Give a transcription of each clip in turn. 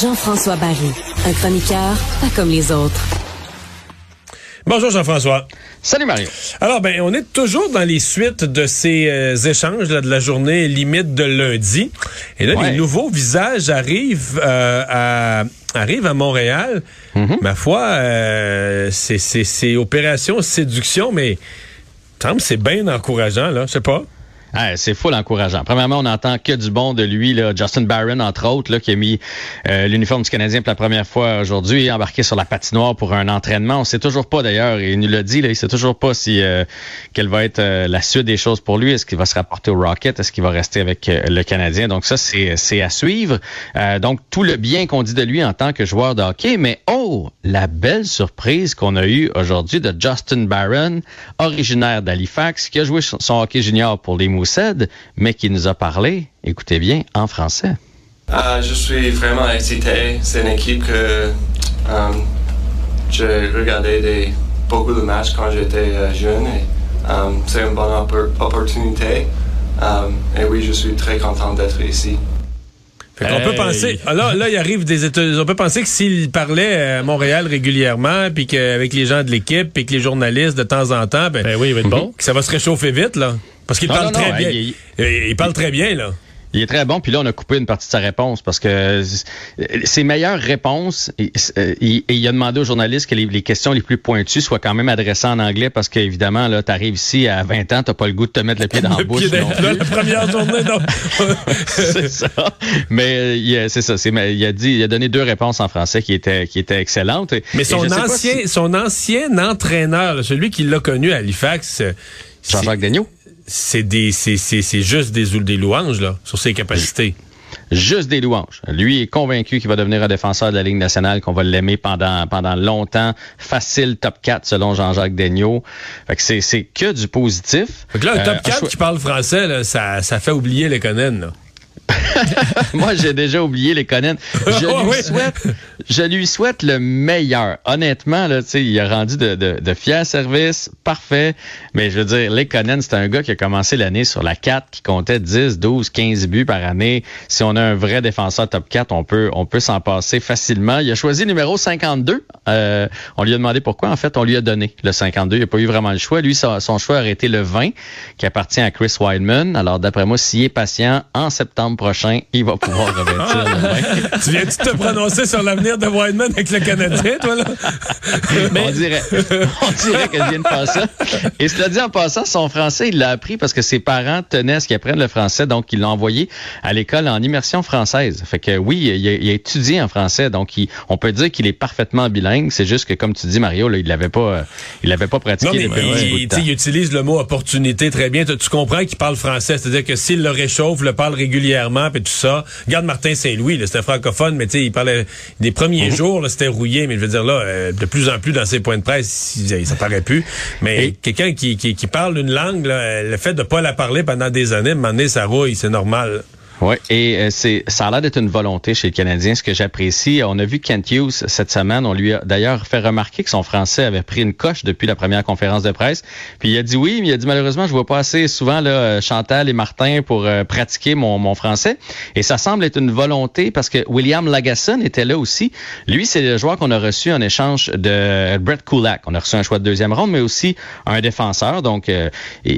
Jean-François Barry, un chroniqueur pas comme les autres. Bonjour Jean-François. Salut Mario. Alors ben on est toujours dans les suites de ces euh, échanges là, de la journée limite de lundi. Et là Ouais. les nouveaux visages arrivent euh, à arrivent à Montréal. Mhm. Ma foi, euh, c'est c'est c'est opération séduction, mais il me semble que c'est bien encourageant là. Je sais pas. Ah, c'est full encourageant. Premièrement, on n'entend que du bon de lui, là. Justin Barron, entre autres, là, qui a mis euh, l'uniforme du Canadien pour la première fois aujourd'hui embarqué sur la patinoire pour un entraînement. On sait toujours pas d'ailleurs, il nous l'a dit, là, il sait toujours pas si euh, quelle va être euh, la suite des choses pour lui. Est-ce qu'il va se rapporter au Rocket? Est-ce qu'il va rester avec le Canadien? Donc ça, c'est à suivre. Donc tout le bien qu'on dit de lui en tant que joueur de hockey, mais oh, la belle surprise qu'on a eue aujourd'hui de Justin Barron, originaire d'Halifax, qui a joué son hockey junior pour les Mais qui nous a parlé, écoutez bien, en français. Ah, je suis vraiment excité. C'est une équipe que euh, j'ai regardé des, beaucoup de matchs quand j'étais euh, jeune et euh, c'est une bonne oppor- opportunité. Et oui, je suis très content d'être ici. Fait qu'on peut penser. ah, Là, là, il arrive des États. On peut penser que s'il parlait à Montréal régulièrement, puis qu'avec les gens de l'équipe, puis que les journalistes de temps en temps, ben, oui, il va être bon. que ça va se réchauffer vite là. Parce qu'il parle non, très non, bien. il- il, il parle très bien là. Il est très bon, puis là, on a coupé une partie de sa réponse parce que ses meilleures réponses, et, et- et il a demandé aux journalistes que les, les questions les plus pointues soient quand même adressées en anglais parce qu'évidemment, là, t'arrives ici à 20 ans, t'as pas le goût de te mettre le pied dans la Le bouche. pied non là, la première journée, non. c'est ça. Mais c'est ça. il a dit, il a donné deux réponses en français qui étaient qui étaient excellentes. Mais son ancien, si- son ancien entraîneur, celui qui l'a connu à Halifax, Jean-Jacques Daigneault. C'est des, c'est, c'est, c'est juste des, des louanges là sur ses capacités. Juste des louanges. Lui est convaincu qu'il va devenir un défenseur de la Ligue nationale, qu'on va l'aimer pendant pendant longtemps. Facile top 4 selon Jean-Jacques Daigneault. Fait que c'est c'est que du positif. Fait que là, un top Euh, 4 choi- qui parle français, là, ça, ça fait oublier les Conan. Là. Moi, j'ai déjà oublié les Conan. Je Oh, lui oui. souhaite, je lui souhaite le meilleur. Honnêtement, là, tu sais, il a rendu de, de, de fiers services, parfait. Mais je veux dire, les Conan, c'est un gars qui a commencé l'année sur la 4, qui comptait 10, 12, 15 buts par année. Si on a un vrai défenseur top 4, on peut, on peut s'en passer facilement. Il a choisi le numéro 52. Euh, on lui a demandé pourquoi. En fait, on lui a donné le 52. Il n'a pas eu vraiment le choix. Lui, son, son choix aurait été le 20, qui appartient à Chris Weidman. Alors, d'après moi, s'il est patient, en septembre prochain, il va pouvoir revêtir le 20. tu viens-tu te prononcer sur l'avenir de Wideman avec le Canadien, toi, là? On dirait, on dirait que je viens de faire ça. Et cela dit en passant, son français, il l'a appris parce que ses parents tenaient à ce qu'il apprenne le français, donc il l'a envoyé à l'école en immersion française. Fait que oui, il a, il a étudié en français, donc il- on peut dire qu'il est parfaitement bilingue. C'est juste que, comme tu dis, Mario, là, il l'avait pas, il l'avait pas pratiqué Non, mais depuis bout de il, temps. il utilise le mot opportunité très bien. Tu, tu comprends qu'il parle français. C'est-à-dire que s'il le réchauffe, le parle régulièrement, puis tout ça. Regarde Martin Saint-Louis, c'était francophone, mais tu sais, il parlait des Mhm. premiers jours, là, c'était rouillé. Mais je veux dire, là, euh, de plus en plus dans ses points de presse, il- ça paraît plus. Mais quelqu'un qui, qui, qui parle une langue, là, le fait de pas la parler pendant des années, à un moment donné, ça rouille, c'est normal. Oui, et euh, c'est ça a l'air d'être une volonté chez le Canadien, ce que j'apprécie. On a vu Kent Hughes cette semaine. On lui a d'ailleurs fait remarquer que son français avait pris une coche depuis la première conférence de presse. Puis il a dit oui, mais il a dit malheureusement, je vois pas assez souvent là, euh, Chantal et Martin pour euh, pratiquer mon, mon français. Et ça semble être une volonté parce que William Lagasson était là aussi. Lui, c'est le joueur qu'on a reçu en échange de Brett Kulak. On a reçu un choix de deuxième ronde, mais aussi un défenseur, donc euh,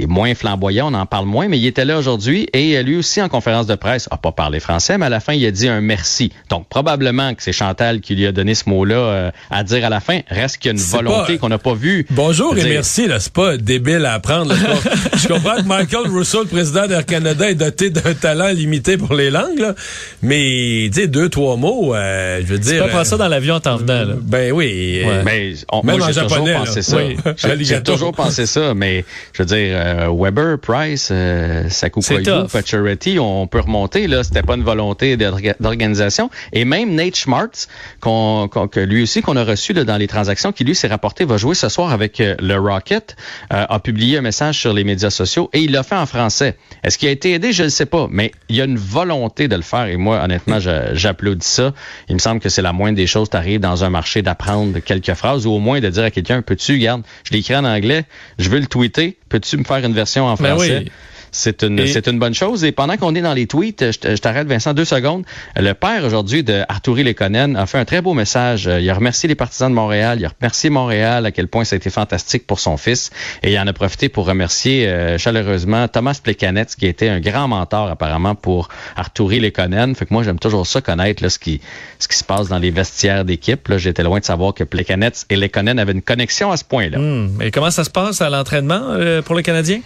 moins flamboyant, on en parle moins, mais il était là aujourd'hui et lui aussi en conférence de presse a pas parlé français, mais à la fin, il a dit un merci. Donc, probablement que c'est Chantal qui lui a donné ce mot-là euh, à dire à la fin. Reste qu'il y a une volonté qu'on n'a pas vue. Bonjour et merci, là. C'est pas débile à apprendre. je comprends que Michael Russell, le président d'Air Canada, est doté d'un talent limité pour les langues, là. Mais, tu sais, deux, trois mots, euh, je veux dire. Tu peux ça dans l'avion en t'en venant, là. Ben oui. Ouais. Mais on, Même moi, j'ai toujours pensé ça. Oui. J'ai toujours pensé ça, mais je veux dire, euh, Weber, Price, euh, Sakukoyo, Pacioretty, on peut remonter Là, c'était pas une volonté d'organisation. Et même Nate Schmartz, qu'on, que lui aussi qu'on a reçu là, dans les transactions, qui lui s'est rapporté va jouer ce soir avec euh, le Rocket, euh, a publié un message sur les médias sociaux et il l'a fait en français. Est-ce qu'il a été aidé? Je ne sais pas, mais il y a une volonté de le faire et moi, honnêtement, j'applaudis ça. Il me semble que c'est la moindre des choses. T'arrives dans un marché d'apprendre quelques phrases ou au moins de dire à quelqu'un, peux-tu, garde, je l'écris en anglais, je veux le tweeter, peux-tu me faire une version en ben français? C'est une, c'est une bonne chose. Et pendant qu'on est dans les tweets, je, t'arrête, Vincent, deux secondes. Le père aujourd'hui de Arturi Lekonen a fait un très beau message. Il a remercié les partisans de Montréal. Il a remercié Montréal à quel point ça a été fantastique pour son fils. Et il en a profité pour remercier euh, chaleureusement Thomas Plekanec, qui a été un grand mentor apparemment pour Arturi Lekonen. Fait que moi, j'aime toujours ça connaître là, ce qui, ce qui se passe dans les vestiaires d'équipe. Là, j'étais loin de savoir que Plekanec et Lekonen avaient une connexion à ce point-là. Hmm. Et comment ça se passe à l'entraînement euh, pour le Canadien?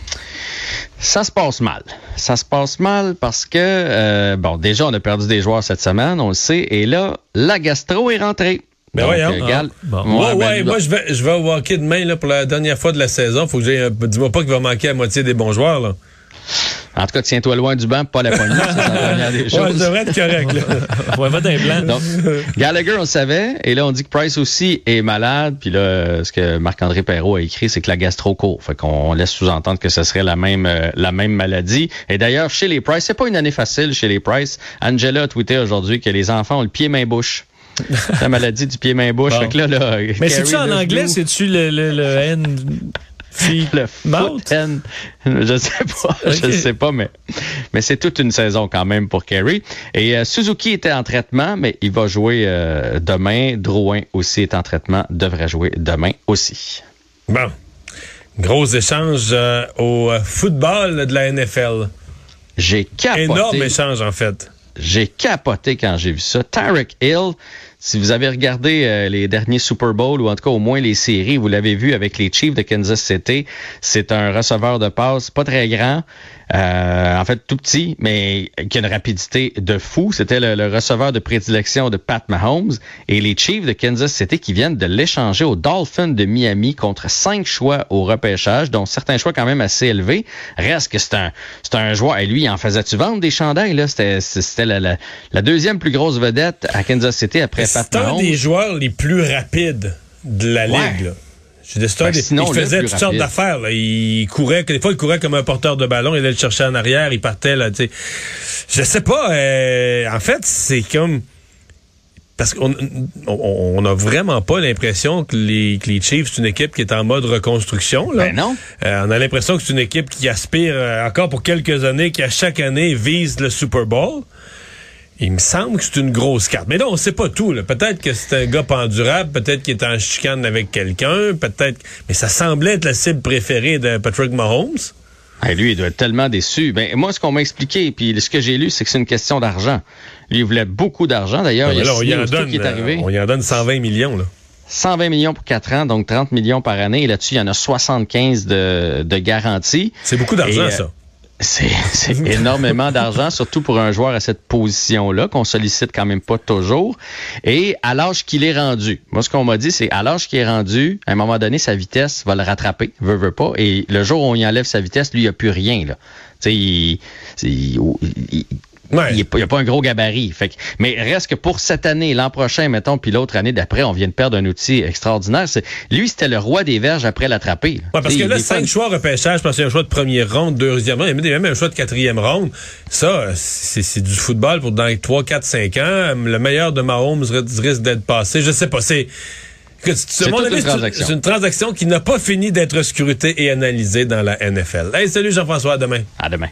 Ça se passe mal. Ça se passe mal parce que, euh, bon, déjà, on a perdu des joueurs cette semaine, on le sait, et là, la gastro est rentrée. Ben voyons. Euh, ah. ouais, ben, moi, je vais, je vais au hockey demain là, pour la dernière fois de la saison. Faut que j'ai, dis-moi pas qu'il va manquer la moitié des bons joueurs. Là. En tout cas, tiens-toi loin du banc, pas la poignée. la première des choses. Ouais, ça devrait être correct. Là. ouais, va d'un plan. Gallagher, on le savait. Et là, on dit que Price aussi est malade. Puis là, ce que Marc-André Perrault a écrit, c'est que la gastro court. Fait qu'on laisse sous-entendre que ce serait la même, euh, la même maladie. Et d'ailleurs, chez les Price, c'est pas une année facile chez les Price. Angela a tweeté aujourd'hui que les enfants ont le pied-main-bouche. la maladie du pied-main-bouche. Là, là, Mais c'est-tu en anglais? C'est-tu le, le, le N? Le foot Je sais pas, je sais pas, mais, mais c'est toute une saison quand même pour Kerry. Et euh, Suzuki était en traitement, mais il va jouer euh, demain. Drouin aussi est en traitement, devrait jouer demain aussi. Bon. Gros échange euh, au football de la NFL. J'ai capoté. Énorme échange, en fait. J'ai capoté quand j'ai vu ça. Tarek Hill, si vous avez regardé euh, les derniers Super Bowl ou en tout cas au moins les séries, vous l'avez vu avec les Chiefs de Kansas City, c'est un receveur de passe pas très grand, euh, en fait tout petit, mais qui a une rapidité de fou. C'était le, receveur de prédilection de Pat Mahomes et les Chiefs de Kansas City qui viennent de l'échanger aux Dolphins de Miami contre cinq choix au repêchage, dont certains choix quand même assez élevés. Reste que c'est un, c'est un joueur. Et lui, en faisait-tu vendre des chandails là? C'était, c'était la, la, deuxième plus grosse vedette à Kansas City après. C'est un des joueurs les plus rapides de la ligue. Là. Je ben, il faisait toutes sortes d'affaires. Il courait, des fois, il courait comme un porteur de ballon. Il allait le chercher en arrière. Il partait là. sais. Je sais pas. Euh, en fait, c'est comme parce qu'on on, a vraiment pas l'impression que les, que les Chiefs c'est une équipe qui est en mode reconstruction. Là. Ben non. Euh, on a l'impression que c'est une équipe qui aspire euh, encore pour quelques années, qui à chaque année vise le Super Bowl. Il me semble que c'est une grosse carte. Mais là, on sait pas tout. Peut-être que c'est un gars pendurable, peut-être qu'il est en chicane avec quelqu'un, peut-être. Mais ça semblait être la cible préférée de Patrick Mahomes. lui, il doit être tellement déçu. Ben, moi, ce qu'on m'a expliqué, puis ce que j'ai lu, c'est que c'est une question d'argent. Lui, il voulait beaucoup d'argent. D'ailleurs, il, on, y en donne, qui est arrivé. on y en donne 120 millions. Là. 120 millions pour 4 ans, donc 30 millions par année. Et là-dessus, il y en a 75 de, de garantie. C'est beaucoup d'argent, ça. C'est énormément d'argent, surtout pour un joueur à cette position-là, qu'on sollicite quand même pas toujours. Et à l'âge qu'il est rendu, moi, ce qu'on m'a dit, c'est à l'âge qu'il est rendu, à un moment donné, sa vitesse va le rattraper, veut, veut pas. Et le jour où on y enlève sa vitesse, lui, il n'y a plus rien. Là. Il, Il n'y a, pas un gros gabarit. Fait que, mais reste que pour cette année, l'an prochain, mettons, puis l'autre année d'après, on vient de perdre un outil extraordinaire. Lui, c'était le roi des verges après l'attraper. Ouais, parce que là, cinq choix repêchage, parce qu'il y a un choix de première ronde, deuxième ronde, il y a même un choix de quatrième ronde. Ça, c'est du football pour dans les 3, 4, 5 ans. Le meilleur de Mahomes risque d'être passé. Je sais pas, c'est... C'est une, transaction qui n'a pas fini d'être scrutée et analysée dans la NFL. Hey, salut Jean-François, à demain. À demain.